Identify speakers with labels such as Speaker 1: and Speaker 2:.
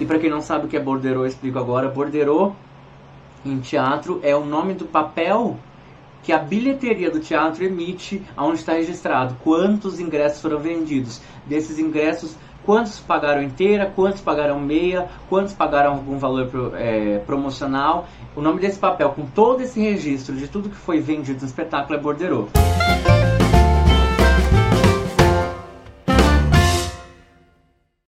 Speaker 1: E para quem não sabe o que é borderô, eu explico agora. Borderô em teatro é o nome do papel que a bilheteria do teatro emite aonde está registrado quantos ingressos foram vendidos. Desses ingressos, quantos pagaram inteira, quantos pagaram meia, quantos pagaram algum valor pro, é, promocional. O nome desse papel, com todo esse registro de tudo que foi vendido no espetáculo, é borderô.